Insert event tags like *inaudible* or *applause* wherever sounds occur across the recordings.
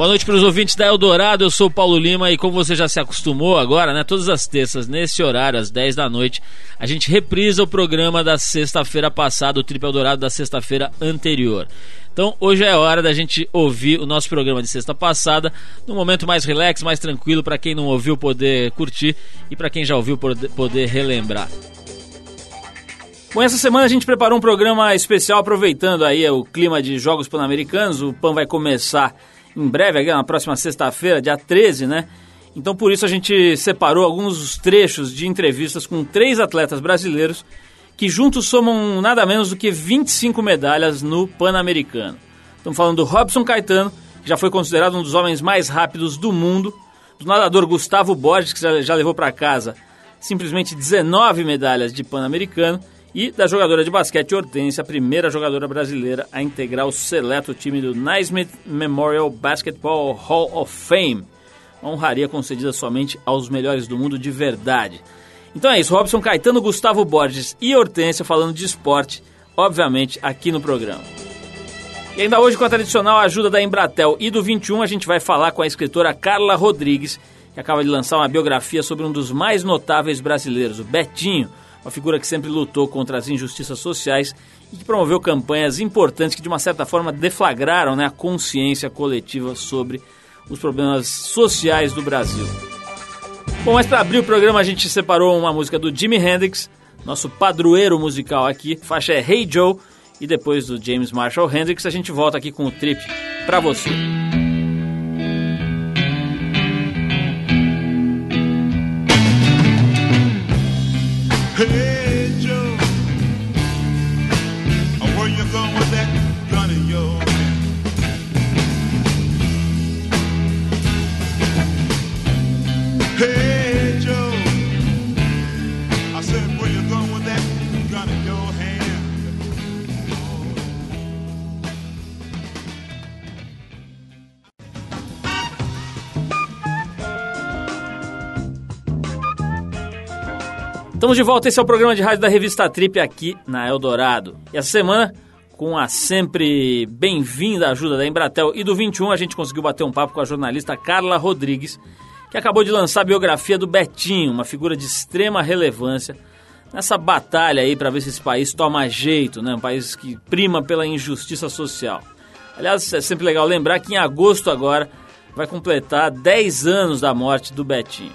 Boa noite para os ouvintes da Eldorado, eu sou o Paulo Lima e como você já se acostumou agora, né, todas as terças, nesse horário, às 10 da noite, a gente reprisa o programa da sexta-feira passada, o Triple Eldorado da sexta-feira anterior. Então hoje é hora da gente ouvir o nosso programa de sexta passada, num momento mais relax, mais tranquilo, para quem não ouviu poder curtir e para quem já ouviu poder relembrar. Bom, essa semana a gente preparou um programa especial aproveitando aí o clima de Jogos Pan-Americanos. O PAN vai começar em breve, na próxima sexta-feira, dia 13, né? Então por isso a gente separou alguns trechos de entrevistas com três atletas brasileiros que juntos somam nada menos do que 25 medalhas no Pan-Americano. Estamos falando do Robson Caetano, que já foi considerado um dos homens mais rápidos do mundo, do nadador Gustavo Borges, que já, já levou para casa simplesmente 19 medalhas de Pan-Americano, e da jogadora de basquete Hortência, a primeira jogadora brasileira a integrar o seleto time do Naismith Memorial Basketball Hall of Fame, uma honraria concedida somente aos melhores do mundo de verdade. Então é isso, Robson Caetano, Gustavo Borges e Hortência falando de esporte, obviamente, aqui no programa. E ainda hoje, com a tradicional ajuda da Embratel e do 21, a gente vai falar com a escritora Carla Rodrigues, que acaba de lançar uma biografia sobre um dos mais notáveis brasileiros, o Betinho, uma figura que sempre lutou contra as injustiças sociais e que promoveu campanhas importantes que, de uma certa forma, deflagraram né, a consciência coletiva sobre os problemas sociais do Brasil. Bom, mas para abrir o programa a gente separou uma música do Jimi Hendrix, nosso padroeiro musical aqui. Faixa é Hey Joe e depois do James Marshall Hendrix a gente volta aqui com o trip para você. Estamos de volta, esse é o programa de rádio da revista Trip aqui na Eldorado. E essa semana, com a sempre bem-vinda ajuda da Embratel e do 21, a gente conseguiu bater um papo com a jornalista Carla Rodrigues, que acabou de lançar a biografia do Betinho, uma figura de extrema relevância nessa batalha aí para ver se esse país toma jeito, né? Um país que prima pela injustiça social. Aliás, é sempre legal lembrar que em agosto agora vai completar 10 anos da morte do Betinho.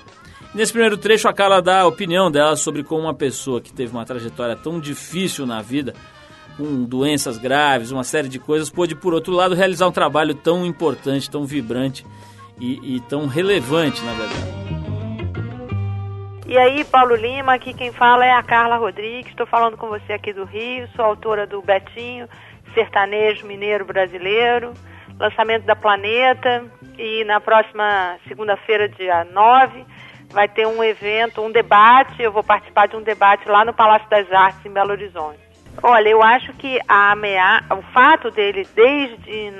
Nesse primeiro trecho, a Carla dá a opinião dela sobre como uma pessoa que teve uma trajetória tão difícil na vida, com doenças graves, uma série de coisas, pôde, por outro lado, realizar um trabalho tão importante, tão vibrante e, e tão relevante, na verdade. E aí, Paulo Lima, aqui quem fala é a Carla Rodrigues, estou falando com você aqui do Rio, sou autora do Betinho, sertanejo mineiro brasileiro, lançamento da Planeta, e na próxima segunda-feira, dia 9, vai ter um evento, um debate, eu vou participar de um debate lá no Palácio das Artes, em Belo Horizonte. Olha, eu acho que a amea... o fato dele, desde,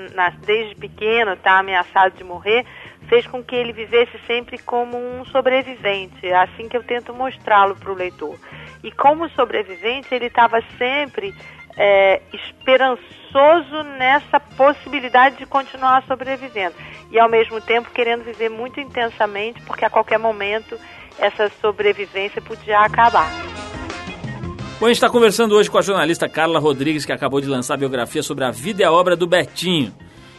desde pequeno, estar tá ameaçado de morrer, fez com que ele vivesse sempre como um sobrevivente. É assim que eu tento mostrá-lo para o leitor. E como sobrevivente, ele estava sempre é, esperançoso nessa possibilidade de continuar sobrevivendo e ao mesmo tempo querendo viver muito intensamente, porque a qualquer momento essa sobrevivência podia acabar. Bom, a gente está conversando hoje com a jornalista Carla Rodrigues, que acabou de lançar a biografia sobre a vida e a obra do Betinho.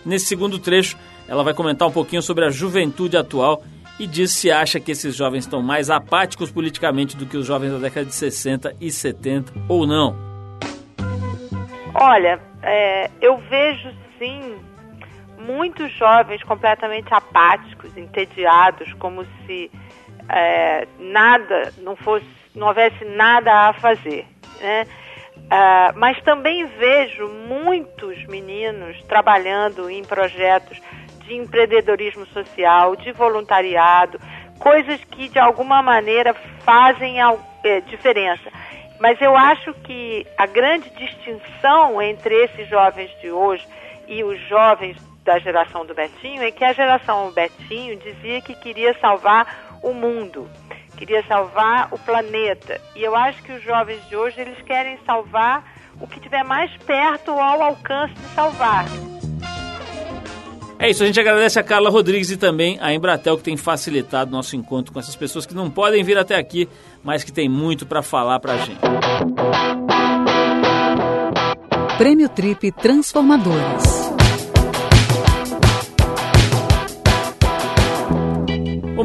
Nesse segundo trecho, ela vai comentar um pouquinho sobre a juventude atual e diz se acha que esses jovens estão mais apáticos politicamente do que os jovens da década de 60 e 70 ou não. Olha, é, eu vejo sim muitos jovens completamente apáticos, entediados, como se é, nada, não fosse, não houvesse nada a fazer, né? Uh, mas também vejo muitos meninos trabalhando em projetos de empreendedorismo social, de voluntariado, coisas que de alguma maneira fazem a, é, diferença. Mas eu acho que a grande distinção entre esses jovens de hoje e os jovens da geração do Betinho é que a geração Betinho dizia que queria salvar o mundo, queria salvar o planeta. E eu acho que os jovens de hoje eles querem salvar o que tiver mais perto ou ao alcance de salvar. É isso, a gente agradece a Carla Rodrigues e também a Embratel que tem facilitado nosso encontro com essas pessoas que não podem vir até aqui, mas que tem muito para falar para a gente. Prêmio Trip Transformadores.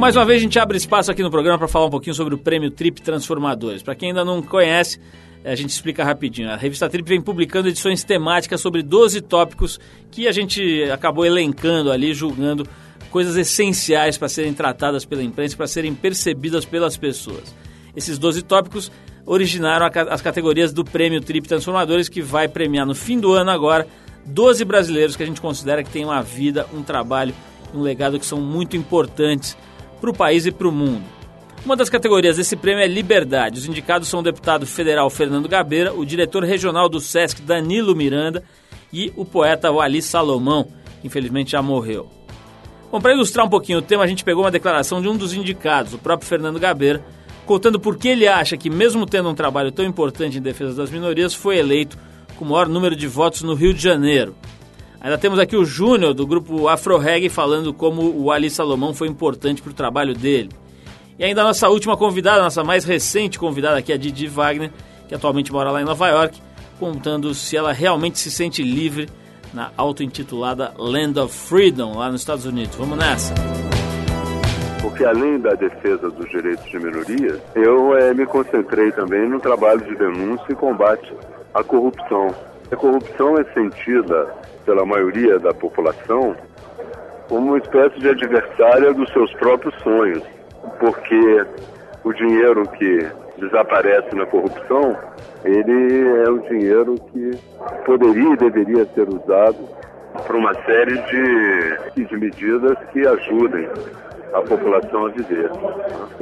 Mais uma vez a gente abre espaço aqui no programa para falar um pouquinho sobre o Prêmio Trip Transformadores. Para quem ainda não conhece, a gente explica rapidinho. A revista Trip vem publicando edições temáticas sobre 12 tópicos que a gente acabou elencando ali, julgando coisas essenciais para serem tratadas pela imprensa, para serem percebidas pelas pessoas. Esses 12 tópicos originaram as categorias do Prêmio Trip Transformadores, que vai premiar no fim do ano agora 12 brasileiros que a gente considera que têm uma vida, um trabalho, um legado que são muito importantes para o país e para o mundo. Uma das categorias desse prêmio é Liberdade. Os indicados são o deputado federal Fernando Gabeira, o diretor regional do SESC Danilo Miranda e o poeta Wali Salomão, que infelizmente já morreu. Bom, para ilustrar um pouquinho o tema, a gente pegou uma declaração de um dos indicados, o próprio Fernando Gabeira, contando por que ele acha que, mesmo tendo um trabalho tão importante em defesa das minorias, foi eleito com o maior número de votos no Rio de Janeiro. Ainda temos aqui o Júnior, do grupo Afro Reggae, falando como o Ali Salomão foi importante para o trabalho dele. E ainda a nossa última convidada, nossa mais recente convidada aqui, a Didi Wagner, que atualmente mora lá em Nova York, contando se ela realmente se sente livre na auto-intitulada Land of Freedom, lá nos Estados Unidos. Vamos nessa! Porque além da defesa dos direitos de minorias, eu é, me concentrei também no trabalho de denúncia e combate à corrupção. A corrupção é sentida pela maioria da população como uma espécie de adversária dos seus próprios sonhos porque o dinheiro que desaparece na corrupção, ele é o dinheiro que poderia e deveria ser usado para uma série de, de medidas que ajudem a população a viver.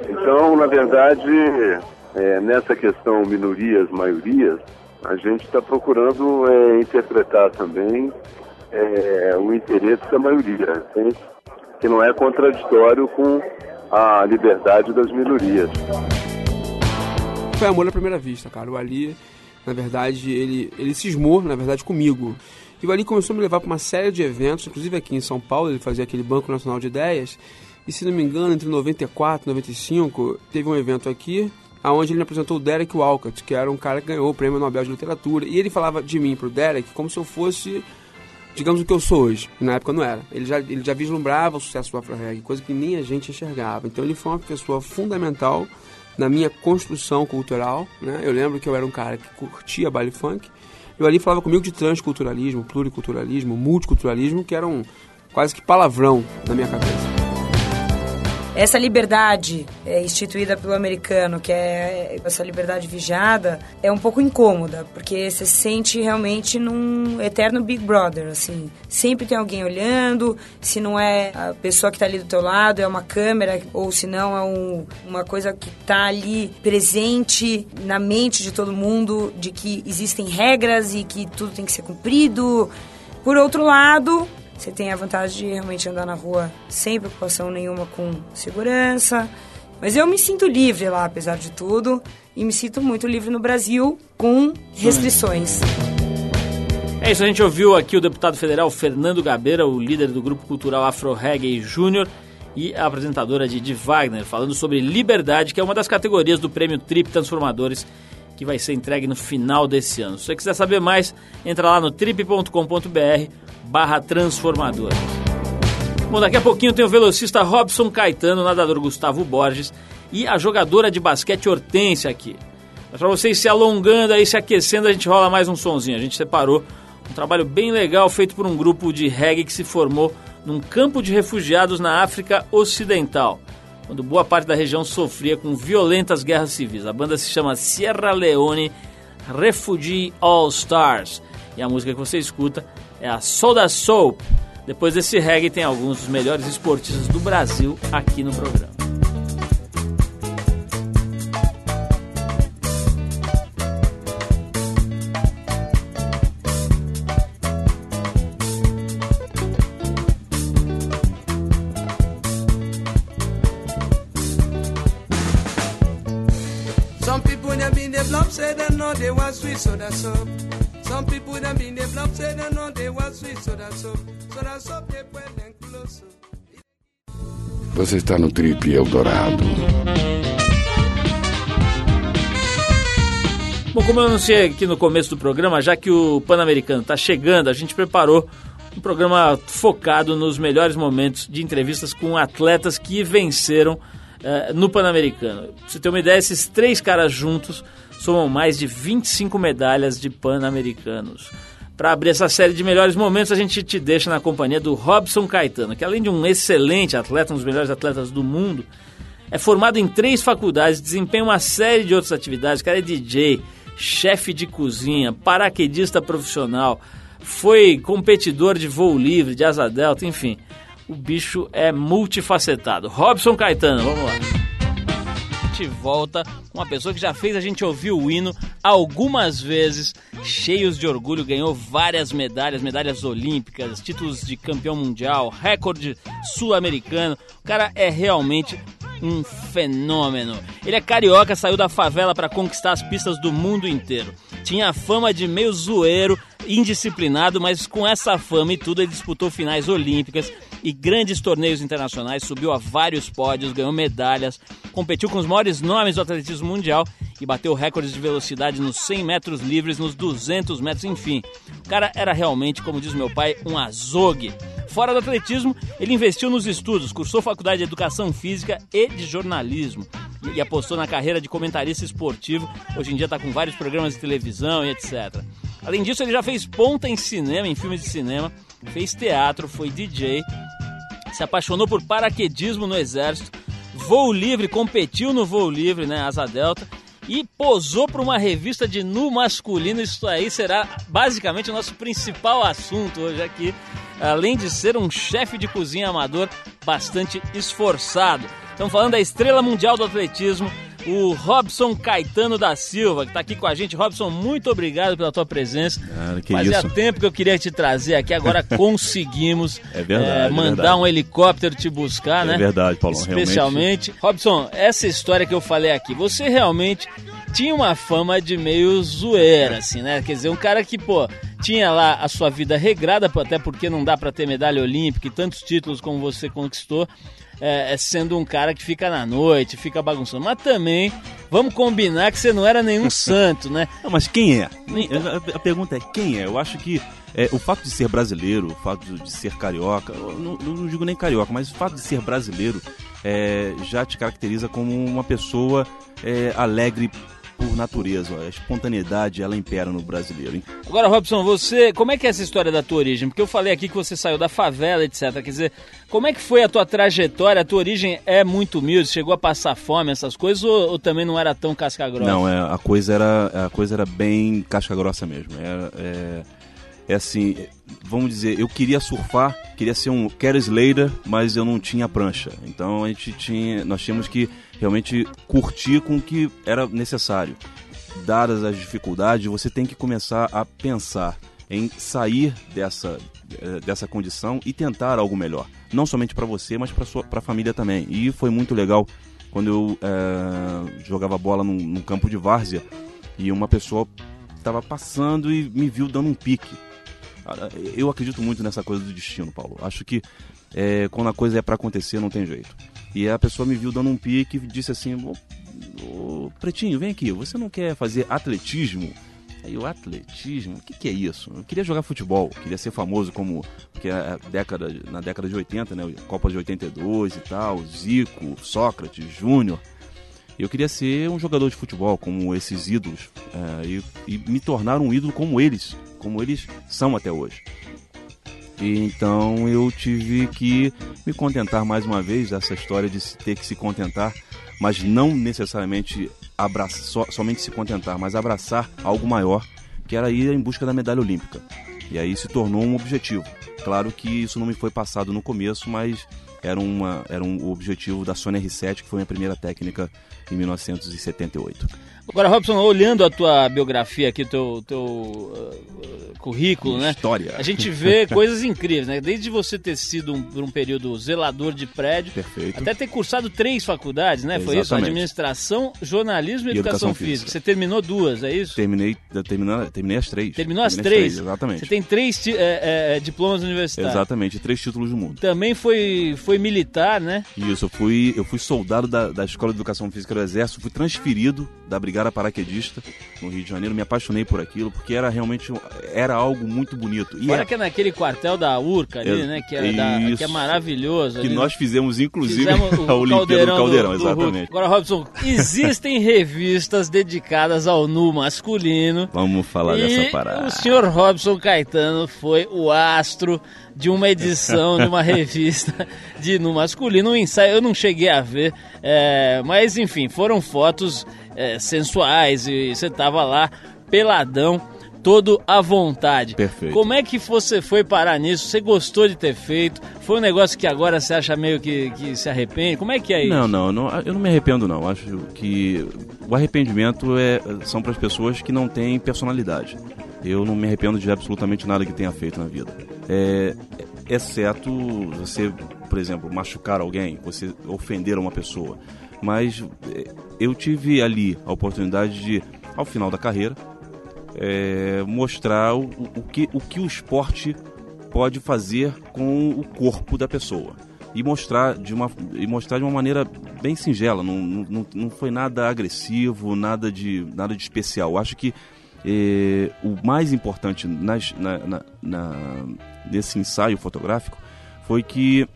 Então, na verdade, é, nessa questão minorias-maiorias, a gente está procurando é, interpretar também é, o interesse da maioria, que não é contraditório com a liberdade das minorias. Foi amor à primeira vista, cara. O Ali, na verdade, ele, ele cismou, na verdade, comigo. E o Ali começou a me levar para uma série de eventos, inclusive aqui em São Paulo, ele fazia aquele Banco Nacional de Ideias. E se não me engano, entre 94 e 95, teve um evento aqui, aonde ele apresentou o Derek Walcott, que era um cara que ganhou o Prêmio Nobel de Literatura. E ele falava de mim pro Derek como se eu fosse digamos, o que eu sou hoje. Na época não era. Ele já, ele já vislumbrava o sucesso do Afro Reggae, coisa que nem a gente enxergava. Então ele foi uma pessoa fundamental na minha construção cultural. Né? Eu lembro que eu era um cara que curtia baile funk. Eu ali falava comigo de transculturalismo, pluriculturalismo, multiculturalismo, que eram quase que palavrão na minha cabeça. Essa liberdade é, instituída pelo americano, que é essa liberdade vigiada, é um pouco incômoda, porque você se sente realmente num eterno Big Brother, assim. Sempre tem alguém olhando, se não é a pessoa que está ali do teu lado, é uma câmera, ou se não é um, uma coisa que está ali presente na mente de todo mundo, de que existem regras e que tudo tem que ser cumprido. Por outro lado, você tem a vantagem de realmente andar na rua sem preocupação nenhuma com segurança. Mas eu me sinto livre lá, apesar de tudo, e me sinto muito livre no Brasil com restrições. É isso, a gente ouviu aqui o deputado federal Fernando Gabeira, o líder do grupo cultural Afro Reggae Júnior, e a apresentadora Didi Wagner, falando sobre liberdade, que é uma das categorias do prêmio Trip Transformadores, que vai ser entregue no final desse ano. Se você quiser saber mais, entra lá no trip.com.br barra transformador. Bom, daqui a pouquinho tem o velocista Robson Caetano, o nadador Gustavo Borges e a jogadora de basquete Hortência aqui. Mas para vocês se alongando aí, se aquecendo, a gente rola mais um sonzinho. A gente separou um trabalho bem legal feito por um grupo de reggae que se formou num campo de refugiados na África Ocidental, quando boa parte da região sofria com violentas guerras civis. A banda se chama Sierra Leone Refugee All Stars e a música que você escuta é a Soda Soap. Depois desse reggae tem alguns dos melhores esportistas do Brasil aqui no programa. Some people they been the block say they not they want sweet soda soap. Some people them been the bluff say they know they want sweet soda soap. Soda soap they put them close. Você está no Trip Eldorado. Bom, como eu anunciei aqui no começo do programa, já que o Pan-Americano está chegando, a gente preparou um programa focado nos melhores momentos de entrevistas com atletas que venceram uh, no Pan-Americano. Pra você ter uma ideia, esses três caras juntos somam mais de 25 medalhas de Pan-Americanos. Para abrir essa série de melhores momentos, a gente te deixa na companhia do Robson Caetano, que além de um excelente atleta, um dos melhores atletas do mundo, é formado em três faculdades, desempenha uma série de outras atividades. O cara é DJ, chefe de cozinha, paraquedista profissional, foi competidor de voo livre, de asa delta, enfim. O bicho é multifacetado. Robson Caetano, vamos lá. A gente volta com uma pessoa que já fez a gente ouvir o hino algumas vezes, cheios de orgulho, ganhou várias medalhas, medalhas olímpicas, títulos de campeão mundial, recorde sul-americano. O cara é realmente um fenômeno. Ele é carioca, saiu da favela para conquistar as pistas do mundo inteiro. Tinha fama de meio zoeiro, indisciplinado, mas com essa fama e tudo ele disputou finais olímpicas e grandes torneios internacionais, subiu a vários pódios, ganhou medalhas, competiu com os maiores nomes do atletismo mundial e bateu recordes de velocidade nos 100 metros livres, nos 200 metros, enfim. O cara era realmente, como diz meu pai, um azogue. Fora do atletismo, ele investiu nos estudos, cursou faculdade de educação física e de jornalismo e apostou na carreira de comentarista esportivo. Hoje em dia está com vários programas de televisão e etc. Além disso, ele já fez ponta em cinema, em filmes de cinema, fez teatro, foi DJ, se apaixonou por paraquedismo no exército, voo livre, competiu no voo livre, né, asa delta, e posou para uma revista de nu masculino. Isso aí será basicamente o nosso principal assunto hoje aqui, além de ser um chefe de cozinha amador bastante esforçado. Estamos falando da estrela mundial do atletismo, o Robson Caetano da Silva, que está aqui com a gente. Robson, muito obrigado pela tua presença. Cara, que Fazia isso. tempo que eu queria te trazer aqui, agora *laughs* conseguimos É verdade, eh, é mandar verdade. um helicóptero te buscar, É né? verdade, Paulo, Especialmente. Robson, essa história que eu falei aqui, você realmente tinha uma fama de meio zoeira, assim, né? Quer dizer, um cara que, pô, tinha lá a sua vida regrada, até porque não dá pra ter medalha olímpica e tantos títulos como você conquistou é, é sendo um cara que fica na noite, fica bagunçando. Mas também, vamos combinar que você não era nenhum *laughs* santo, né? Não, mas quem é? A, pergunta é quem é? Eu acho que é, o fato de ser brasileiro, o fato de ser carioca, não, não digo nem carioca, mas o fato de ser brasileiro é, já te caracteriza como uma pessoa é, alegre por natureza. A espontaneidade, ela impera no brasileiro. hein? Agora, Robson, você, como é que é essa história da tua origem? Porque eu falei aqui que você saiu da favela, etc. Quer dizer, como é que foi a tua trajetória? A tua origem é muito humilde, chegou a passar fome, essas coisas, ou, ou também não era tão casca grossa? Não, é, a coisa era a coisa era bem casca grossa mesmo. É, é, é assim, vamos dizer, eu queria surfar, queria ser um Kerry Slater, mas eu não tinha prancha. Então a gente tinha, nós tínhamos que realmente curtir com o que era necessário. Dadas as dificuldades, você tem que começar a pensar em sair dessa eh, dessa condição e tentar algo melhor, não somente para você, mas para a família também. E foi muito legal quando eu eh, jogava bola num, num campo de várzea e uma pessoa estava passando e me viu dando um pique. Eu acredito muito nessa coisa do destino, Paulo. Acho que eh, quando a coisa é para acontecer, não tem jeito. E a pessoa me viu dando um pique e disse assim: "Ô, ô, Pretinho, vem aqui, você não quer fazer atletismo? Aí o atletismo, o que, que é isso? Eu queria jogar futebol, queria ser famoso como que é a década, na década de 80, né? Copa de 82 e tal, Zico, Sócrates, Júnior. Eu queria ser um jogador de futebol como esses ídolos é, e, e me tornar um ídolo como eles, como eles são até hoje. E então eu tive que me contentar mais uma vez essa história de ter que se contentar, mas não necessariamente abraçar, só, somente se contentar, mas abraçar algo maior, que era ir em busca da medalha olímpica. E aí se tornou um objetivo. Claro que isso não me foi passado no começo, mas era, uma, era um o objetivo da Sony R7, que foi a minha primeira técnica em 1978. Agora, Robson, olhando a tua biografia aqui, teu, teu uh, currículo, né? História. A gente vê *laughs* coisas incríveis, né? Desde você ter sido um, por um período zelador de prédio, Perfeito. até ter cursado três faculdades, né? Foi isso? Exatamente. Administração, jornalismo e, E educação, educação física. física. Você terminou duas, é isso? Terminei, terminei, terminei as três. Terminou as Terminei três? Exatamente. Você tem três ti- é, é, diplomas universitários. Exatamente, três títulos do mundo. Também foi, foi militar, né? Isso, eu fui, eu fui soldado da, da Escola de Educação Física do Exército, fui transferido da Brigada Paraquedista no Rio de Janeiro, me apaixonei por aquilo, porque era realmente, era algo muito bonito. E Olha é- que é naquele quartel da URCA ali, Ex- né? Que é, da- que é maravilhoso. que ali, nós né? fizemos, inclusive, Fizemos *laughs* o a Olimpíada caldeirão do Caldeirão, do- do exatamente. Agora, Robson, *laughs* existem revistas dedicadas ao nu masculino. Vamos falar dessa parada. o senhor Robson Caetano foi o astro de uma edição de uma *laughs* revista de nu masculino. Um ensaio eu não cheguei a ver, é, mas enfim, foram fotos é, sensuais e você tava lá peladão. Todo à vontade. Perfeito. Como é que você foi parar nisso? Você gostou de ter feito? Foi um negócio que agora você acha meio que, que se arrepende? Como é que é isso? Não, não, não, eu não me arrependo não. Acho que o arrependimento é, são para as pessoas que não têm personalidade. Eu não me arrependo de absolutamente nada que tenha feito na vida. É, exceto você, por exemplo, machucar alguém, você ofender uma pessoa. Mas é, eu tive ali a oportunidade de, ao final da carreira, é, mostrar o, o- que, o que o esporte pode fazer com o corpo da pessoa e mostrar de uma e mostrar de uma maneira bem singela não, não, não- foi nada agressivo nada de nada de especial acho que eh, o mais importante nas, na, na- na- nesse ensaio fotográfico foi que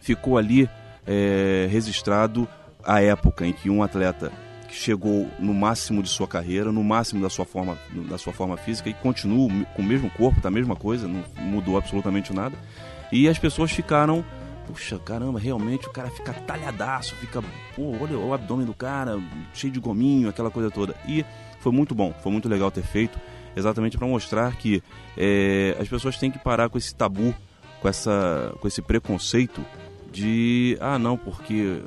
ficou ali eh, registrado a época em que um atleta chegou no máximo de sua carreira, no máximo da sua forma, da sua forma física e continua com o mesmo corpo, tá a mesma coisa, não mudou absolutamente nada. E as pessoas ficaram, puxa, caramba, realmente o cara fica talhadaço, fica, pô, olha o abdômen do cara, cheio de gominho, aquela coisa toda. E foi muito bom, foi muito legal ter feito, exatamente para mostrar que eh, as pessoas têm que parar com esse tabu, com, essa, com esse preconceito de, ah, não, porque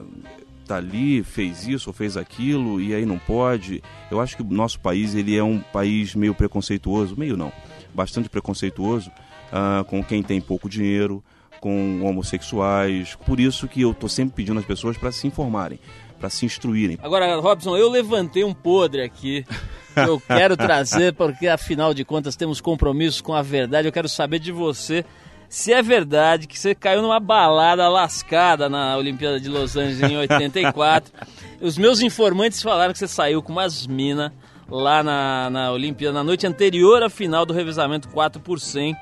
tá ali, fez isso ou fez aquilo e aí não pode. Eu acho que o nosso país ele é um país meio preconceituoso, meio não, bastante preconceituoso ah, com quem tem pouco dinheiro, com homossexuais. Por isso que eu tô sempre pedindo às pessoas para se informarem, para se instruírem. Agora, Robson, eu levantei um podre aqui. que Eu quero trazer, *laughs* porque afinal de contas temos compromissos com a verdade. Eu quero saber de você se é verdade que você caiu numa balada lascada na Olimpíada de Los Angeles em 84. Os meus informantes falaram que você saiu com umas minas lá na, na Olimpíada na noite anterior à final do revezamento 4 por 100.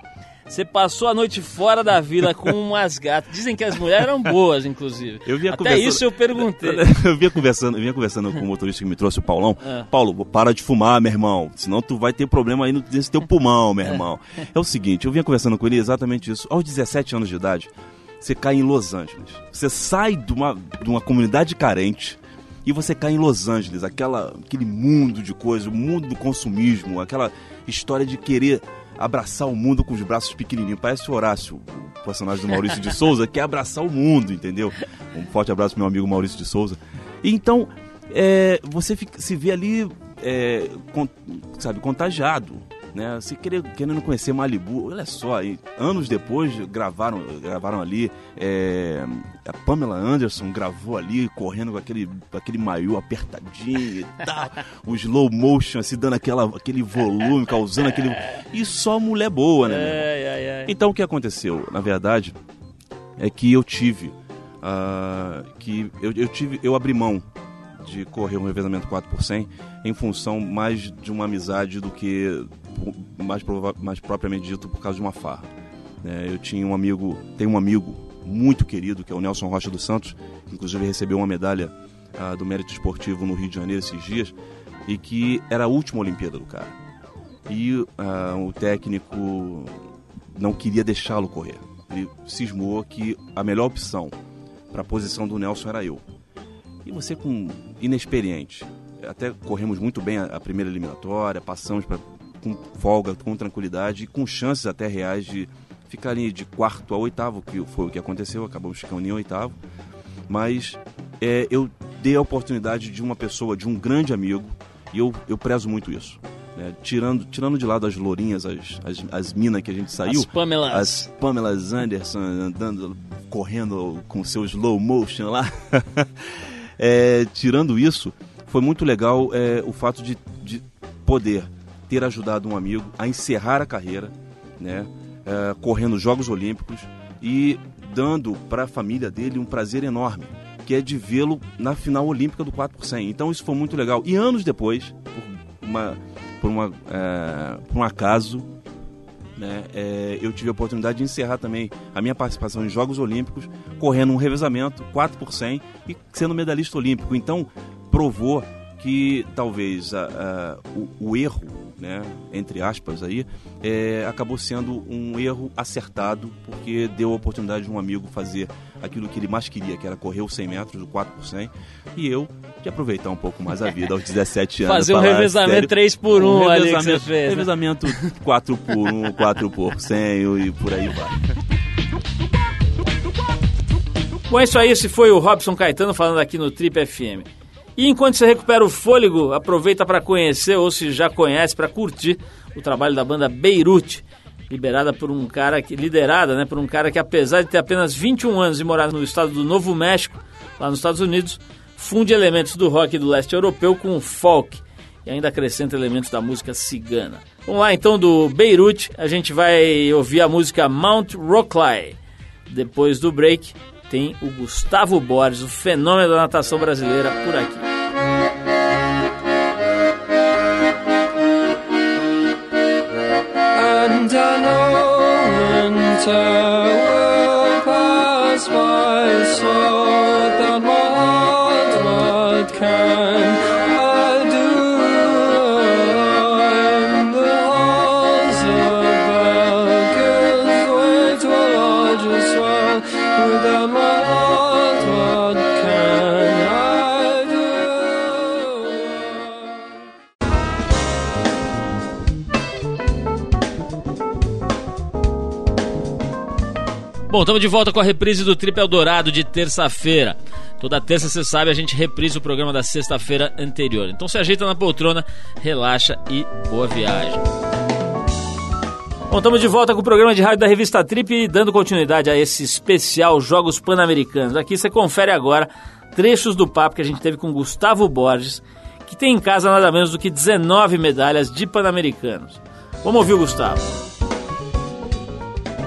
Você passou a noite fora da vila com *laughs* umas gatas. Dizem que as mulheres eram boas, inclusive. Eu vinha Até conversando- isso eu perguntei. *laughs* Eu vinha conversando, eu vinha conversando com o motorista que me trouxe, o Paulão. É. Paulo, para de fumar, meu irmão. Senão tu vai ter problema aí no- nesse teu pulmão, meu irmão. É o seguinte, eu vinha conversando com ele exatamente isso. Aos 17 anos de idade, você cai em Los Angeles. Você sai de uma, de uma comunidade carente e você cai em Los Angeles, aquela, aquele mundo de coisas, o mundo do consumismo, aquela história de querer abraçar o mundo com os braços pequenininhos. Parece o Horácio, o personagem do Maurício de Souza, quer abraçar o mundo, entendeu? Um forte abraço meu amigo Maurício de Souza. Então, é, você fica- se vê ali, é, con- sabe, contagiado. Né? Você querendo conhecer Malibu, olha só, e anos depois gravaram, gravaram ali, é, a Pamela Anderson gravou ali, correndo com aquele, aquele maiô apertadinho e *laughs* tal, o slow motion, assim, dando aquela, aquele volume, causando aquele. E só mulher boa, né? Então o que aconteceu? Na verdade, é que eu tive. ah, que eu, eu tive. Eu abri mão de correr um revezamento 4 por 100 em função mais de uma amizade do que mais, mais propriamente dito por causa de uma farra. né? eu tinha um amigo, tenho um amigo muito querido que é o Nelson Rocha dos Santos, que inclusive recebeu uma medalha ah, do mérito esportivo no Rio de Janeiro esses dias, e que era a última Olimpíada do cara. E ah, o técnico não queria deixá-lo correr. Ele cismou que a melhor opção para a posição do Nelson era eu. E você com inexperiente, até corremos muito bem a, a primeira eliminatória, passamos pra, com folga, com tranquilidade e com chances até reais de ficar ali de quarto a oitavo, que foi o que aconteceu, acabamos ficando em oitavo. Mas é, eu dei a oportunidade de uma pessoa, de um grande amigo, e eu, eu prezo muito isso. né? tirando, tirando de lado as lourinhas, as, as, as minas que a gente saiu. As Pamelas. As Pamelas Anderson andando, correndo com seu slow motion lá. *laughs* É, tirando isso, foi muito legal é, o fato de, de poder ter ajudado um amigo a encerrar a carreira, né, é, correndo os Jogos Olímpicos e dando para a família dele um prazer enorme, que é de vê-lo na final olímpica do 4 por 100. Então isso foi muito legal. E anos depois, por, uma, por, uma, é, por um acaso, né, é, eu tive a oportunidade de encerrar também a minha participação em Jogos Olímpicos, correndo um revezamento 4 por 100 e sendo medalhista olímpico. Então, provou que talvez a- a- o, o erro, né, entre aspas, aí, é, acabou sendo um erro acertado, porque deu a oportunidade de um amigo fazer aquilo que ele mais queria, que era correr os 100 metros, o 4 por 100, e eu de aproveitar um pouco mais a vida aos 17 anos. Fazer um revezamento sério. 3 por 1 ali que você revezamento- fez. né? Revezamento 4 por 1, 4 por 100 e por aí vai. Bom, é isso aí. Esse foi o Robson Caetano falando aqui no Trip FM. E enquanto você recupera o fôlego, aproveita para conhecer, ou se já conhece, para curtir o trabalho da banda Beirute, liberada por um cara que liderada, né, por um cara que apesar de ter apenas 21 anos e morar no estado do Novo México, lá nos Estados Unidos, funde elementos do rock do leste europeu com o folk e ainda acrescenta elementos da música cigana. Vamos lá então do Beirute, a gente vai ouvir a música Mount Rockley. Depois do break, tem o Gustavo Borges, o fenômeno da natação brasileira, por aqui. Bom, estamos de volta com a reprise do Trip Eldorado de terça-feira. Toda terça, você sabe, a gente reprisa o programa da sexta-feira anterior. Então se ajeita na poltrona, relaxa e boa viagem. Bom, estamos de volta com o programa de rádio da revista Trip dando continuidade a esse especial Jogos Pan-Americanos. Aqui você confere agora trechos do papo que a gente teve com Gustavo Borges, que tem em casa nada menos do que 19 medalhas de Pan-Americanos. Vamos ouvir o Gustavo.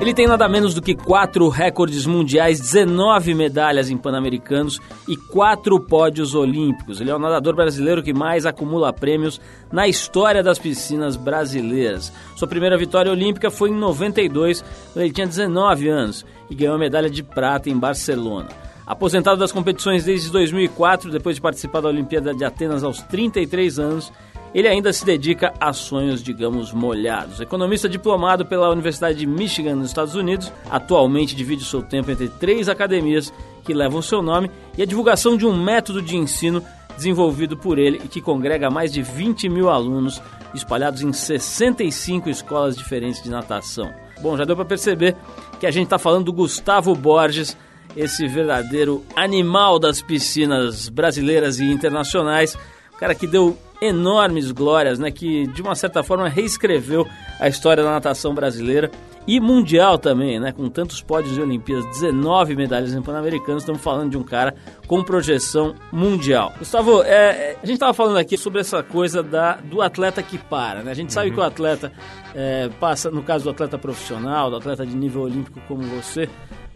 Ele tem nada menos do que quatro recordes mundiais, 19 medalhas em Pan-Americanos e quatro pódios olímpicos. Ele é o nadador brasileiro que mais acumula prêmios na história das piscinas brasileiras. Sua primeira vitória olímpica foi em 92, quando ele tinha 19 anos, e ganhou a medalha de prata em Barcelona. Aposentado das competições desde 2004, depois de participar da Olimpíada de Atenas aos 33 anos, ele ainda se dedica a sonhos, digamos, molhados. Economista diplomado pela Universidade de Michigan, nos Estados Unidos, atualmente divide seu tempo entre três academias que levam seu nome e a divulgação de um método de ensino desenvolvido por ele e que congrega mais de 20 mil alunos espalhados em 65 escolas diferentes de natação. Bom, já deu para perceber que a gente está falando do Gustavo Borges, esse verdadeiro animal das piscinas brasileiras e internacionais, o cara que deu enormes glórias, né, que de uma certa forma reescreveu a história da natação brasileira e mundial também, né, com tantos pódios de Olimpíadas, 19 medalhas em Pan-Americanos, estamos falando de um cara com projeção mundial. Gustavo, é, é, a gente estava falando aqui sobre essa coisa da, do atleta que para, né? A gente sabe que o atleta é, passa, no caso do atleta profissional, do atleta de nível olímpico como você,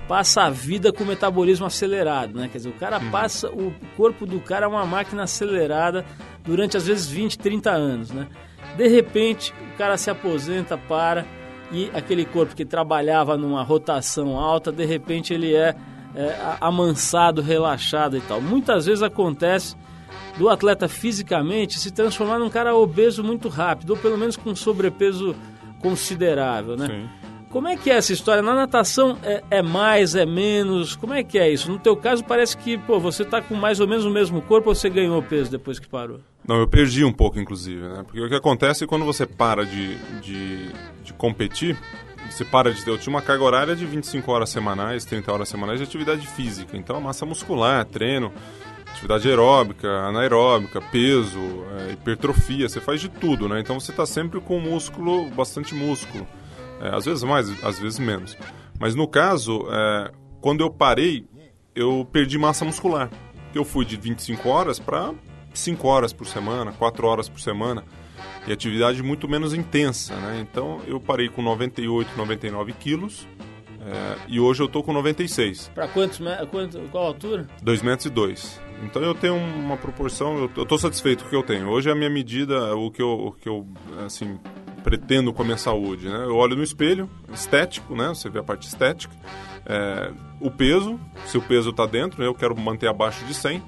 passa a vida com o metabolismo acelerado, né? Quer dizer, o cara passa, o corpo do cara é uma máquina acelerada durante às vezes 20, 30 anos, né? De repente, o cara se aposenta, para e aquele corpo que trabalhava numa rotação alta, de repente ele é, é amansado, relaxado e tal. Muitas vezes acontece do atleta fisicamente se transformar num cara obeso muito rápido, ou pelo menos com sobrepeso considerável, né? Como é que é essa história? Na natação é, é mais, é menos? Como é que é isso? No teu caso parece que, pô, você tá com mais ou menos o mesmo corpo ou você ganhou peso depois que parou? Não, eu perdi um pouco, inclusive, né? Porque o que acontece quando você para de, de, de competir, você para de ter. Eu tinha uma carga horária de 25 horas semanais, 30 horas semanais de atividade física. Então, massa muscular, treino, atividade aeróbica, anaeróbica, peso, é, hipertrofia, você faz de tudo, né? Então você está sempre com músculo, bastante músculo. É, às vezes mais, às vezes menos. Mas no caso, é, quando eu parei, eu perdi massa muscular. Eu fui de 25 horas para 5 horas por semana, 4 horas por semana. E atividade muito menos intensa, né? Então eu parei com 98, 99 quilos. é, e hoje eu tô com 96. Pra quantos, quanto, qual altura? 2 metros e 2. Então eu tenho uma proporção, eu, eu tô satisfeito com o que eu tenho. Hoje é a minha medida, o que eu, o que eu assim, pretendo com a minha saúde, né? Eu olho no espelho, estético, né? Você vê a parte estética. É, o peso, se o peso está dentro, né? eu quero manter abaixo de 100.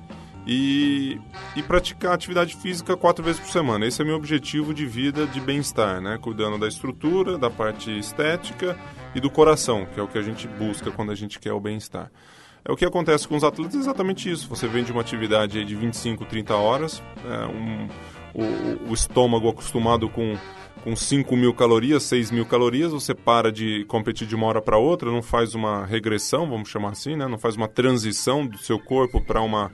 E, e praticar atividade física quatro vezes por semana. Esse é meu objetivo de vida de bem-estar, né? Cuidando da estrutura, da parte estética e do coração, que é o que a gente busca quando a gente quer o bem-estar. É o que acontece com os atletas, é exatamente isso. Você vem de uma atividade de 25, 30 horas, é, um- o, o estômago acostumado com, com 5 mil calorias, 6 mil calorias, você para de competir de uma hora para outra, não faz uma regressão, vamos chamar assim, né? não faz uma transição do seu corpo para uma,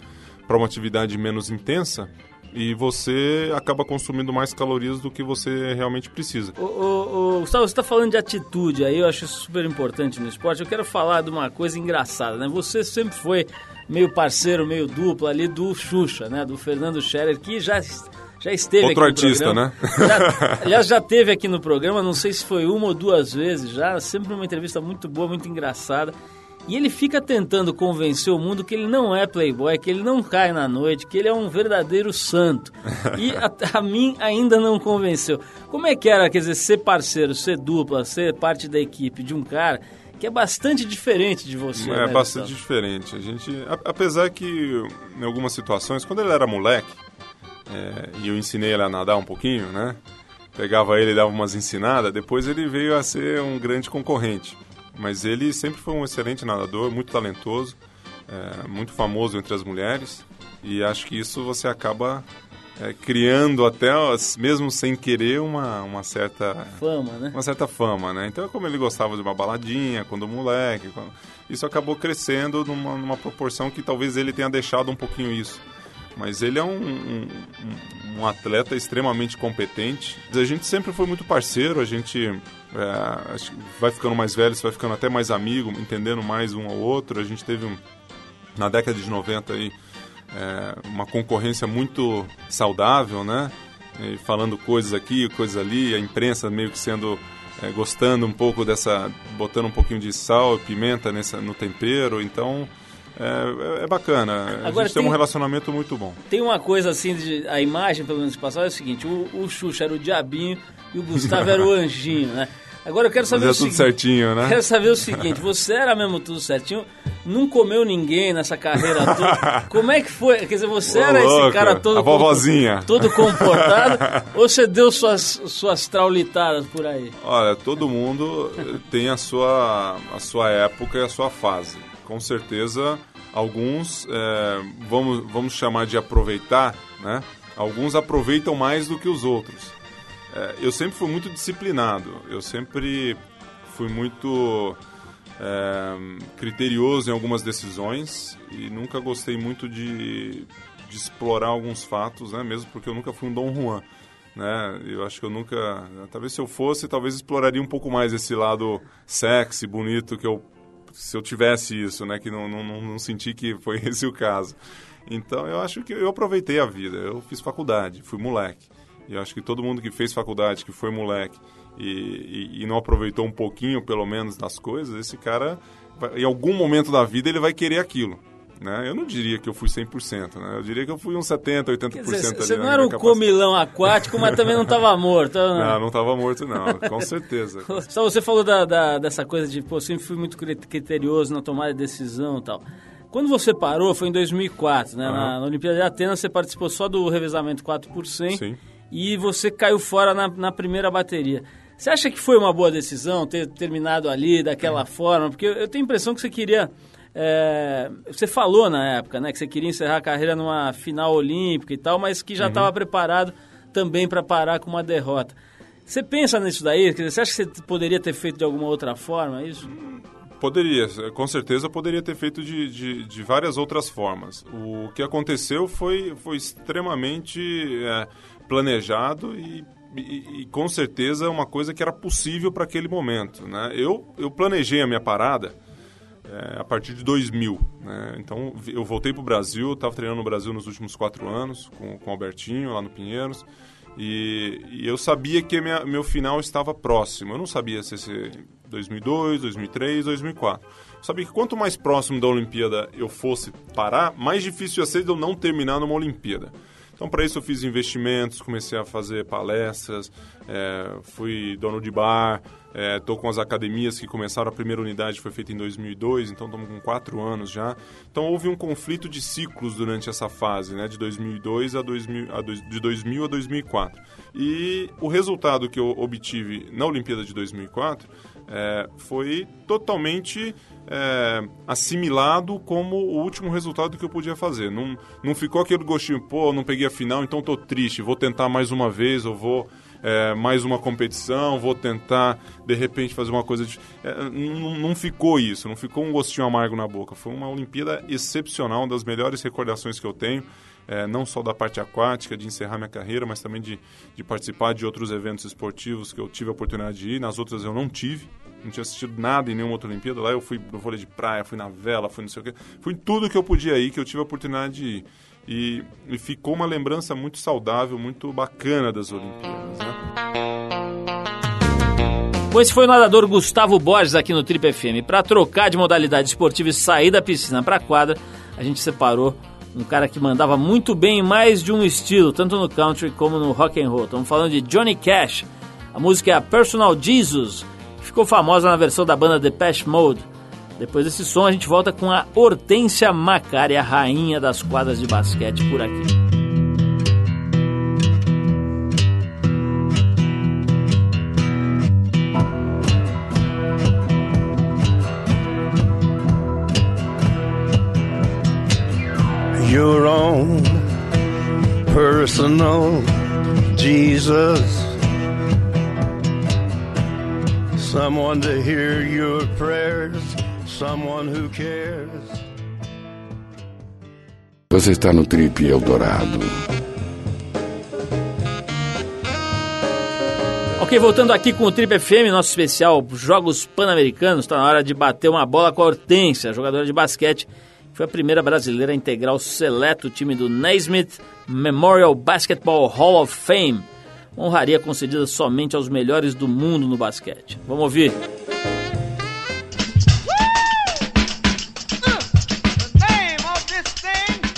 uma atividade menos intensa, e você acaba consumindo mais calorias do que você realmente precisa. Ô, ô, ô, Gustavo, você está falando de atitude aí, eu acho super importante no esporte. Eu quero falar de uma coisa engraçada, né? Você sempre foi meio parceiro, meio duplo ali do Xuxa, né? Do Fernando Scherer, que já, já esteve Outro aqui no artista, programa. né? Já- aliás, já teve aqui no programa, não sei se foi uma ou duas vezes já, sempre uma entrevista muito boa, muito engraçada. E ele fica tentando convencer o mundo que ele não é playboy, que ele não cai na noite, que ele é um verdadeiro santo. E *laughs* a, a mim ainda não convenceu. Como é que era, quer dizer, ser parceiro, ser dupla, ser parte da equipe de um cara que é bastante diferente de você? É né, bastante Gustavo? diferente. A gente, a- apesar que em algumas situações, quando ele era moleque, é, e eu ensinei ele a nadar um pouquinho, né? Pegava ele e dava umas ensinadas, depois ele veio a ser um grande concorrente. Mas ele sempre foi um excelente nadador, muito talentoso, é, muito famoso entre as mulheres. E acho que isso você acaba é, criando até, mesmo sem querer, uma, uma certa Fama, né? uma certa fama, né? Então, como ele gostava de uma baladinha quando moleque, quando- isso acabou crescendo numa, numa proporção que talvez ele tenha deixado um pouquinho isso. Mas ele é um, um- um- atleta extremamente competente. A gente sempre foi muito parceiro, a gente é, vai ficando mais velho, você vai ficando até mais amigo, entendendo mais um ao outro. A gente teve, um, na década de 90, aí, é, uma concorrência muito saudável, né? E falando coisas aqui, coisas ali, a imprensa meio que sendo é, gostando um pouco dessa, botando um pouquinho de sal e pimenta nessa, no tempero, então é, é- é bacana. A Agora gente tem tem- um relacionamento muito bom. Tem uma coisa assim, de, a imagem pelo menos que passava é o seguinte, o, o Xuxa era o diabinho e o Gustavo era o anjinho, né? Agora eu quero saber Fazia o tudo certinho, né? Quero saber o seguinte, você era mesmo tudo certinho, não comeu ninguém nessa carreira toda. Como é que foi? Quer dizer, você Ô, era esse louco, cara todo a vovozinha. todo comportado ou você deu suas suas traulitadas por aí? Olha, todo mundo tem a sua, a sua época e a sua fase. Com certeza, alguns, é, vamos, vamos chamar de aproveitar, né? Alguns aproveitam mais do que os outros. É, eu sempre fui muito disciplinado, eu sempre fui muito é, criterioso em algumas decisões e nunca gostei muito de, de explorar alguns fatos, né? Mesmo porque eu nunca fui um Dom Juan né? Eu acho que eu nunca, talvez se eu fosse, talvez exploraria um pouco mais esse lado sexy, bonito que eu se eu tivesse isso, né, que não, não, não, senti que foi *laughs* esse o caso. Então eu acho que eu aproveitei a vida. Eu fiz faculdade, fui moleque. E eu acho que todo mundo que fez faculdade, que foi moleque e, e, e não aproveitou um pouquinho, pelo menos, das coisas, esse cara, em algum momento da vida, ele vai querer aquilo. Né? Eu não diria que eu fui 100%, né? Eu diria que eu fui uns 70%, 80% Quer dizer, ali você na não era um comilão aquático, mas também não estava morto. Não, não estava morto, não, com certeza. *laughs* Só você falou da, da- dessa coisa de, pô, sempre fui muito cri- criterioso na tomada de decisão e tal. Quando você parou, foi em 2004, né? Na, Aham. na Olimpíada de Atenas, você participou só do revezamento 4 por 100 Sim. e você caiu fora na, na primeira bateria. Você acha que foi uma boa decisão ter terminado ali daquela forma? Porque eu, eu tenho a impressão que você queria... é, você falou na época, né, que você queria encerrar a carreira numa final olímpica e tal, mas que já Uhum. estava preparado também para parar com uma derrota. Você pensa nisso daí? Você acha que você poderia ter feito de alguma outra forma isso? Poderia, com certeza poderia ter feito de, de, de várias outras formas. O que aconteceu foi, foi extremamente é, planejado e, e, e, com certeza uma coisa que era possível para aquele momento. Né? Eu, eu planejei a minha parada é, a partir de 2000. Né? Então eu voltei para o Brasil, estava treinando no Brasil nos últimos quatro anos com, com o Albertinho lá no Pinheiros. E, e eu sabia que minha, meu final estava próximo. Eu não sabia se ser 2002, 2003, 2004. Eu sabia que quanto mais próximo da Olimpíada eu fosse parar, mais difícil ia ser de eu não terminar numa Olimpíada. Então, para isso, eu fiz investimentos, comecei a fazer palestras, é, fui dono de bar, estou é, com as academias que começaram, a primeira unidade foi feita em 2002, então estamos com quatro anos já. Então, houve um conflito de ciclos durante essa fase, né, de 2002 a, 2000, a dois, de 2000 a 2004. E o resultado que eu obtive na Olimpíada de 2004 é, foi totalmente é, assimilado como o último resultado que eu podia fazer. Não, não ficou aquele gostinho, pô, não peguei a final, então estou triste, vou tentar mais uma vez, ou vou é, mais uma competição, vou tentar de repente fazer uma coisa. De, é, não, ficou isso, não ficou um gostinho amargo na boca. Foi uma Olimpíada excepcional, uma das melhores recordações que eu tenho. É, não só da parte aquática, de encerrar minha carreira, mas também de, de participar de outros eventos esportivos que eu tive a oportunidade de ir. Nas outras eu não tive, não tinha assistido nada em nenhuma outra Olimpíada. Lá eu fui no vôlei de praia, fui na vela, fui não sei o quê. Fui em tudo que eu podia ir, que eu tive a oportunidade de ir. E, e ficou uma lembrança muito saudável, muito bacana das Olimpíadas, né? Bom, esse foi o nadador Gustavo Borges aqui no Trip FM. Para trocar de modalidade esportiva e sair da piscina para a quadra, a gente separou um cara que mandava muito bem em mais de um estilo, tanto no country como no rock and roll. Estamos falando de Johnny Cash. A música é a Personal Jesus, que ficou famosa na versão da banda Depeche Mode. Depois desse som, a gente volta com a Hortência Macari, a rainha das quadras de basquete por aqui. Your own personal Jesus. Someone to hear your prayers, someone who cares. Você está no Trip Eldorado. Ok, voltando aqui com o Trip FM, nosso especial Jogos Pan-Americanos, está na hora de bater uma bola com a Hortência, jogadora de basquete, que foi a primeira brasileira a integrar o seleto time do Naismith Memorial Basketball Hall of Fame, uma honraria concedida somente aos melhores do mundo no basquete. Vamos ouvir.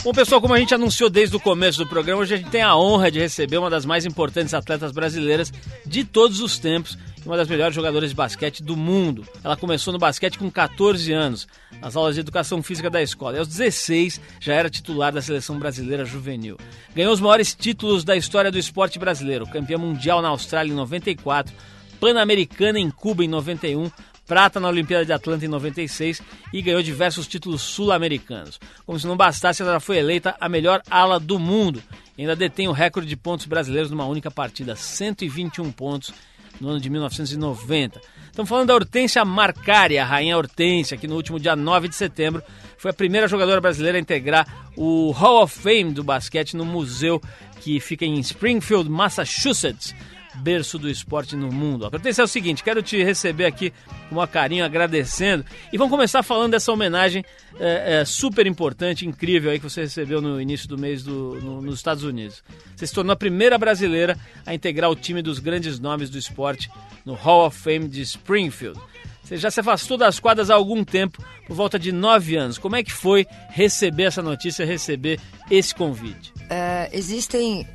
Bom, pessoal, como a gente anunciou desde o começo do programa, hoje a gente tem a honra de receber uma das mais importantes atletas brasileiras de todos os tempos uma das melhores jogadoras de basquete do mundo. Ela começou no basquete com 14 anos, nas aulas de educação física da escola, e aos 16 já era titular da seleção brasileira juvenil. Ganhou os maiores títulos da história do esporte brasileiro: campeã mundial na Austrália em 94, Pan-Americana em Cuba em 91, prata na Olimpíada de Atlanta em 96 e ganhou diversos títulos sul-americanos. Como se não bastasse, ela foi eleita a melhor ala do mundo. E ainda detém o recorde de pontos brasileiros numa única partida, 121 pontos no ano de 1990. Estamos falando da Hortência Marcari, a rainha Hortência, que no último dia 9 de setembro foi a primeira jogadora brasileira a integrar o Hall of Fame do basquete no museu que fica em Springfield, Massachusetts berço do esporte no mundo. A pretensão é o seguinte, quero te receber aqui com um carinho, agradecendo, e vamos começar falando dessa homenagem é, é, super importante, incrível aí que você recebeu no início do mês do, no, nos Estados Unidos. Você se tornou a primeira brasileira a integrar o time dos grandes nomes do esporte no Hall of Fame de Springfield. Você já se afastou das quadras há algum tempo, por volta de nove anos. Como é que foi receber essa notícia, receber esse convite? É, existem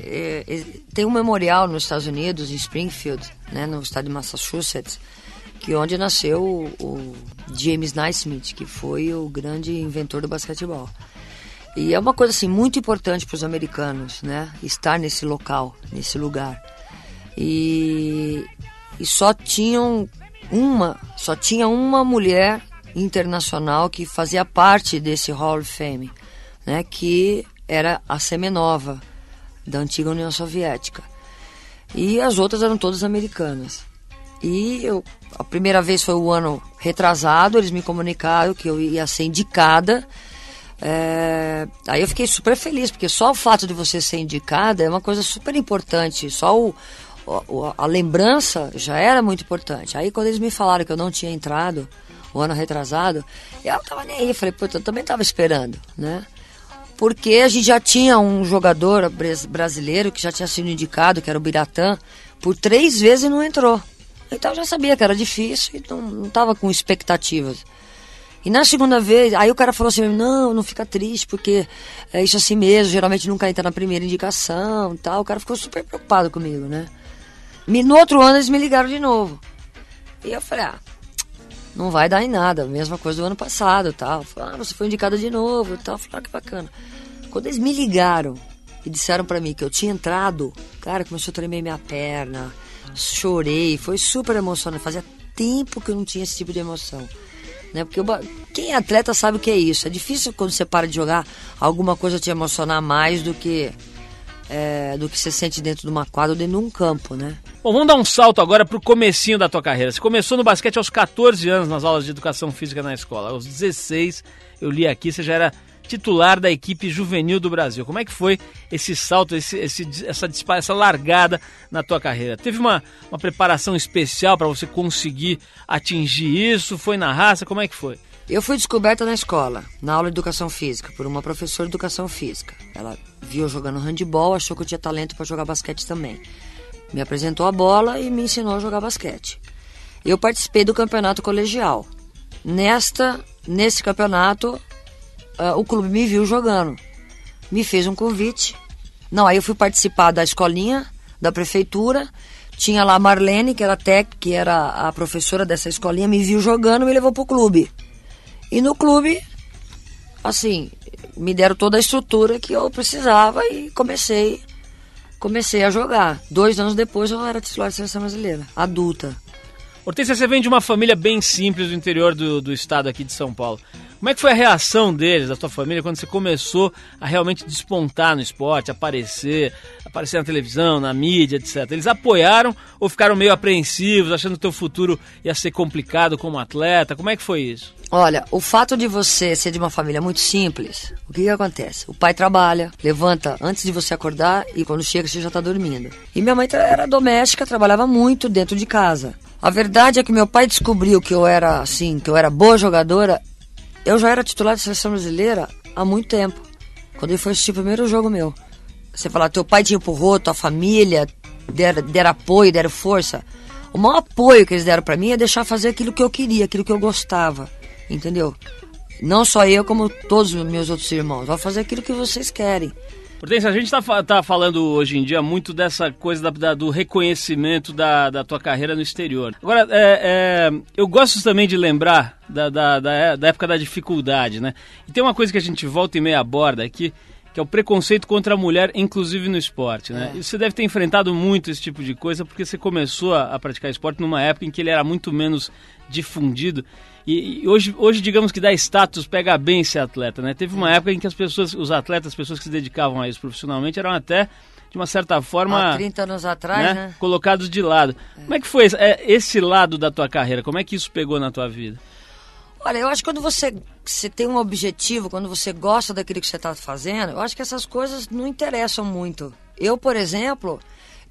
é, é, tem um memorial nos Estados Unidos, em Springfield, né, no estado de Massachusetts, que é onde nasceu o, o James Naismith, que foi o grande inventor do basquetebol. E é uma coisa assim muito importante para os americanos, né, estar nesse local, nesse lugar. E, e só tinham uma, só tinha uma mulher internacional que fazia parte desse Hall of Fame, né, que era a Semenova da antiga União Soviética. E as outras eram todas americanas. E eu, a primeira vez foi o ano retrasado, eles me comunicaram que eu ia ser indicada. É, aí eu fiquei super feliz, porque só o fato de você ser indicada é uma coisa super importante. Só o, o- a lembrança já era muito importante. Aí quando eles me falaram que eu não tinha entrado o ano retrasado, eu não tava nem aí. Falei, puta, eu também tava esperando, né? Porque a gente já tinha um jogador bras- brasileiro que já tinha sido indicado, que era o Biratã, por três vezes e não entrou. Então eu já sabia que era difícil e não, não tava com expectativas. E na segunda vez, aí o cara falou assim, não, não fica triste, porque é isso assim mesmo, geralmente nunca entra na primeira indicação tal. O cara ficou super preocupado comigo, né? No outro ano eles me ligaram de novo. E eu falei, ah, não vai dar em nada, mesma coisa do ano passado tal. Falei, ah, você foi indicada de novo tal. Falei, ah, que bacana. Quando eles me ligaram e disseram pra mim que eu tinha entrado, cara, começou a tremer minha perna, chorei, foi super emocionante. Fazia tempo que eu não tinha esse tipo de emoção. Né? Porque eu quem é atleta sabe o que é isso. É difícil quando você para de jogar alguma coisa te emocionar mais do que é, do que você sente dentro de uma quadra ou dentro de um campo, né? Bom, vamos dar um salto agora pro comecinho da tua carreira. Você começou no basquete aos 14 anos nas aulas de educação física na escola. Aos 16, eu li aqui, você já era titular da equipe juvenil do Brasil. Como é que foi esse salto, esse, esse- essa, essa largada na tua carreira? Teve uma, uma preparação especial para você conseguir atingir isso? Foi na raça? Como é que foi? Eu fui descoberta na escola, na aula de educação física, por uma professora de educação física. Ela viu jogando handebol, achou que eu tinha talento para jogar basquete também. Me apresentou a bola e me ensinou a jogar basquete. Eu participei do campeonato colegial. Nesta, nesse campeonato, ah, o clube me viu jogando. Me fez um convite. Não, aí eu fui participar da escolinha da prefeitura. Tinha lá a Marlene, que era que era a professora dessa escolinha, me viu jogando e me levou pro clube. E no clube, assim, me deram toda a estrutura que eu precisava e comecei comecei a jogar. Dois anos depois eu era titular da seleção brasileira, adulta. Hortência, você vem de uma família bem simples do interior do, do estado aqui de São Paulo. Como é que foi a reação deles, da tua família, quando você começou a realmente despontar no esporte, aparecer, aparecer na televisão, na mídia, etc? Eles apoiaram ou ficaram meio apreensivos, achando que o teu futuro ia ser complicado como atleta? Como é que foi isso? Olha, o fato de você ser de uma família muito simples, o que, que acontece? O pai trabalha, levanta antes de você acordar e quando chega você já está dormindo. E minha mãe era doméstica, trabalhava muito dentro de casa. A verdade é que meu pai descobriu que eu era assim, que eu era boa jogadora. Eu já era titular da seleção brasileira há muito tempo. Quando ele foi assistir o primeiro jogo meu. Você fala, teu pai te empurrou, tua família deram, deram apoio, deram força. O maior apoio que eles deram pra mim é deixar fazer aquilo que eu queria, aquilo que eu gostava. Entendeu? Não só eu, como todos os meus outros irmãos. Vai fazer aquilo que vocês querem. Hortência, a gente tá, fa- tá falando hoje em dia muito dessa coisa da- da- do reconhecimento da, da tua carreira no exterior. Agora, é, é, eu gosto também de lembrar da, da, época da dificuldade, né? E tem uma coisa que a gente volta e meia aborda aqui, que é o preconceito contra a mulher, inclusive no esporte, né? E você deve ter enfrentado muito esse tipo de coisa, porque você começou a, a praticar esporte numa época em que ele era muito menos difundido. E, e hoje, hoje, digamos que dá status, pega bem ser atleta, né? Teve uma época em que as pessoas, os atletas, as pessoas que se dedicavam a isso profissionalmente, eram até, de uma certa forma... Há 30 anos atrás, né? Colocados de lado. Como é que foi esse, é, esse lado da tua carreira? Como é que isso pegou na tua vida? Olha, eu acho que quando você, você tem um objetivo, quando você gosta daquilo que você está fazendo, eu acho que essas coisas não interessam muito. Eu, por exemplo,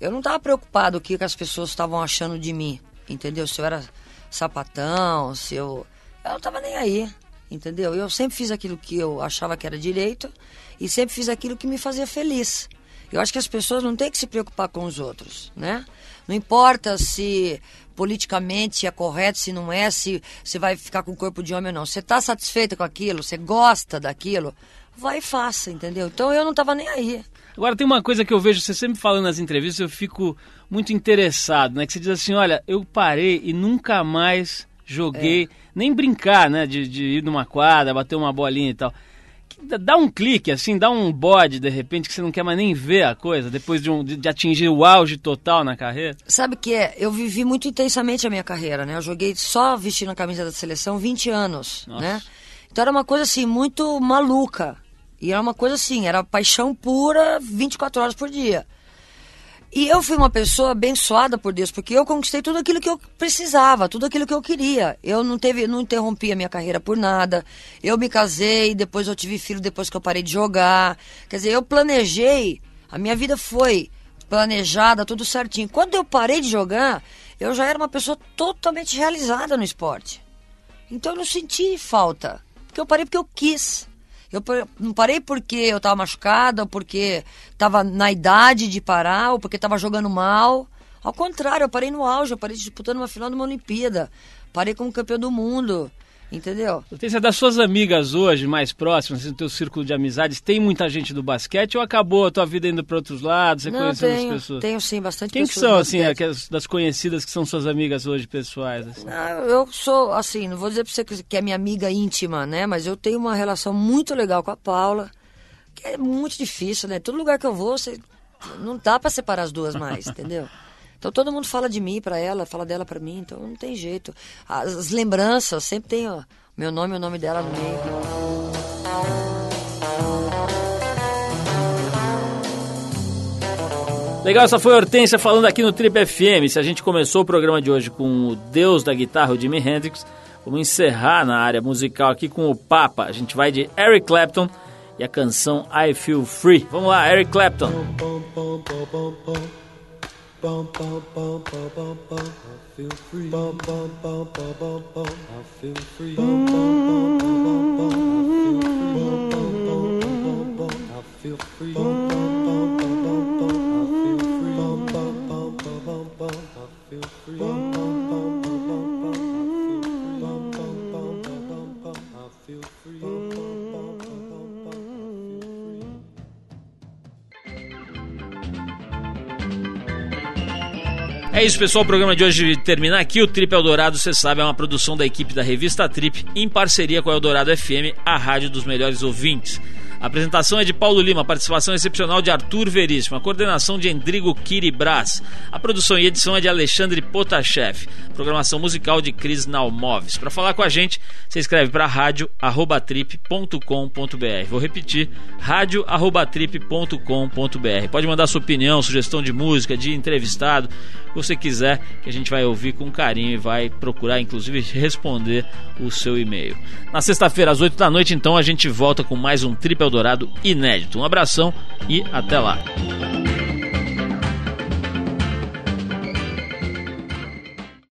eu não estava preocupado com o que as pessoas estavam achando de mim, entendeu? Se eu era sapatão, se eu... Eu não estava nem aí, entendeu? Eu sempre fiz aquilo que eu achava que era direito e sempre fiz aquilo que me fazia feliz. Eu acho que as pessoas não têm que se preocupar com os outros, né? Não importa se politicamente é correto, se não é, se você vai ficar com o corpo de homem ou não. Você está satisfeita com aquilo, você gosta daquilo, vai e faça, entendeu? Então eu não estava nem aí. Agora tem uma coisa que eu vejo você sempre falando nas entrevistas, eu fico muito interessado, né? Que você diz assim, olha, eu parei e nunca mais joguei, nem brincar, né? De, de ir numa quadra, bater uma bolinha e tal. Dá- um clique, assim, dá um bode, de repente, que você não quer mais nem ver a coisa, depois de, um- de- de atingir o auge total na carreira. Sabe o que é? Eu vivi muito intensamente a minha carreira, né? Eu joguei só vestindo a camisa da seleção 20 anos, Nossa. né? Então era uma coisa assim muito maluca. E era uma coisa assim, era paixão pura 24 horas por dia. E eu fui uma pessoa abençoada por Deus, porque eu conquistei tudo aquilo que eu precisava, tudo aquilo que eu queria. Eu não teve, não interrompi a minha carreira por nada. Eu me casei, depois eu tive filho depois que eu parei de jogar. Quer dizer, eu planejei, a minha vida foi planejada, tudo certinho. Quando eu parei de jogar, eu já era uma pessoa totalmente realizada no esporte. Então eu não senti falta, porque eu parei porque eu quis. Eu não parei porque eu estava machucada, ou porque estava na idade de parar, ou porque estava jogando mal. Ao contrário, eu parei no auge, eu parei disputando uma final de uma Olimpíada. Parei como campeão do mundo, entendeu? Letícia, das suas amigas hoje, mais próximas, assim, do teu círculo de amizades, tem muita gente do basquete ou acabou a tua vida indo para outros lados, você Não, conhecendo tenho, as pessoas? tenho sim, bastante Quem que são, assim, aquelas das conhecidas que são suas amigas hoje, pessoais? assim? Ah, eu sou, assim, não vou dizer pra você que é minha amiga íntima, né? Mas eu tenho uma relação muito legal com a Paula, que é muito difícil, né? Todo lugar que eu vou, você, não dá pra separar as duas mais, *laughs* entendeu? Então todo mundo fala de mim pra ela, fala dela pra mim, então não tem jeito. As, as lembranças, sempre tem ó, meu nome e o nome dela no meio. Legal, essa foi a Hortência falando aqui no Trip FM. Se a gente começou o programa de hoje com o Deus da guitarra, o Jimi Hendrix, vamos encerrar na área musical aqui com o Papa. A gente vai de Eric Clapton e a canção I Feel Free. Vamos lá, Eric Clapton. bum bum bum bum bum bum. I feel free. Bum bum bum bum bum bum. I feel free. Bum bum bum bum bum bum. É isso, pessoal. O programa de hoje termina aqui. O Trip Eldorado, você sabe, é uma produção da equipe da revista Trip, em parceria com a Eldorado FM, a rádio dos melhores ouvintes. A apresentação é de Paulo Lima, participação excepcional de Arthur Veríssimo, a coordenação de Endrigo Kiribras, a produção e edição é de Alexandre Potashev, programação musical de Cris Nalmoves. Para falar com a gente, você escreve para rádio@trip.com.br. Vou repetir, rádio@trip.com.br. Pode mandar sua opinião, sugestão de música, de entrevistado, o que você quiser, que a gente vai ouvir com carinho e vai procurar, inclusive, responder o seu e-mail. Na sexta-feira, às 8 da noite, então, a gente volta com mais um Trip Eldorado inédito. Um abração e até lá.